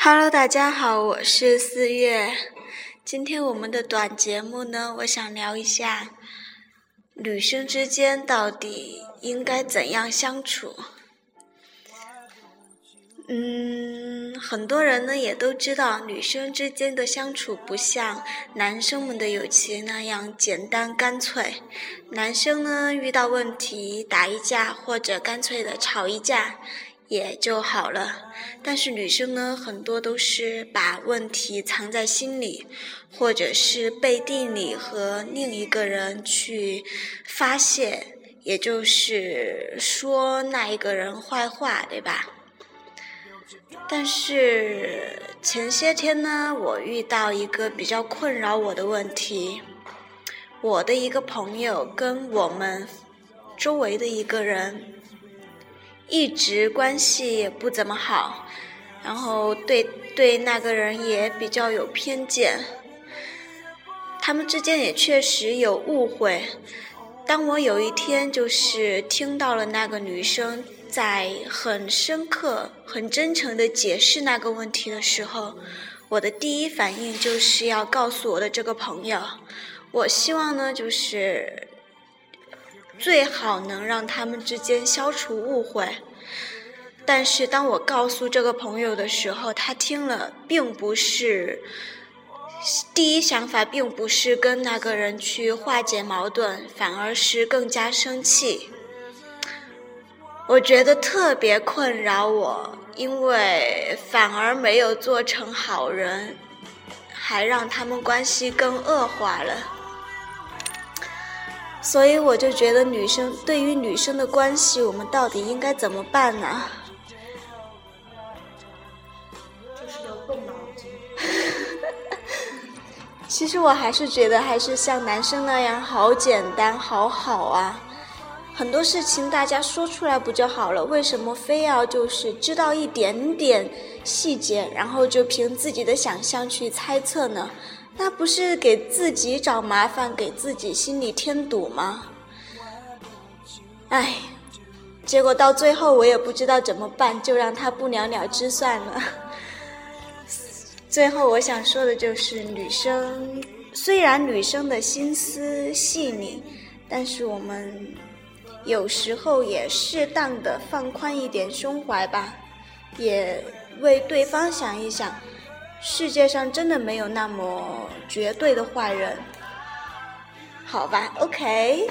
Hello，大家好，我是四月。今天我们的短节目呢，我想聊一下女生之间到底应该怎样相处。嗯，很多人呢也都知道，女生之间的相处不像男生们的友情那样简单干脆。男生呢遇到问题打一架，或者干脆的吵一架也就好了。但是女生呢，很多都是把问题藏在心里，或者是背地里和另一个人去发泄，也就是说那一个人坏话，对吧？但是前些天呢，我遇到一个比较困扰我的问题。我的一个朋友跟我们周围的一个人一直关系也不怎么好，然后对对那个人也比较有偏见。他们之间也确实有误会。当我有一天就是听到了那个女生。在很深刻、很真诚的解释那个问题的时候，我的第一反应就是要告诉我的这个朋友，我希望呢，就是最好能让他们之间消除误会。但是当我告诉这个朋友的时候，他听了并不是第一想法，并不是跟那个人去化解矛盾，反而是更加生气。我觉得特别困扰我，因为反而没有做成好人，还让他们关系更恶化了。所以我就觉得，女生对于女生的关系，我们到底应该怎么办呢？就是要动脑筋。其实我还是觉得，还是像男生那样好简单，好好啊。很多事情大家说出来不就好了？为什么非要就是知道一点点细节，然后就凭自己的想象去猜测呢？那不是给自己找麻烦，给自己心里添堵吗？唉，结果到最后我也不知道怎么办，就让他不了了之算了。最后我想说的就是，女生虽然女生的心思细腻，但是我们。有时候也适当的放宽一点胸怀吧，也为对方想一想，世界上真的没有那么绝对的坏人，好吧，OK。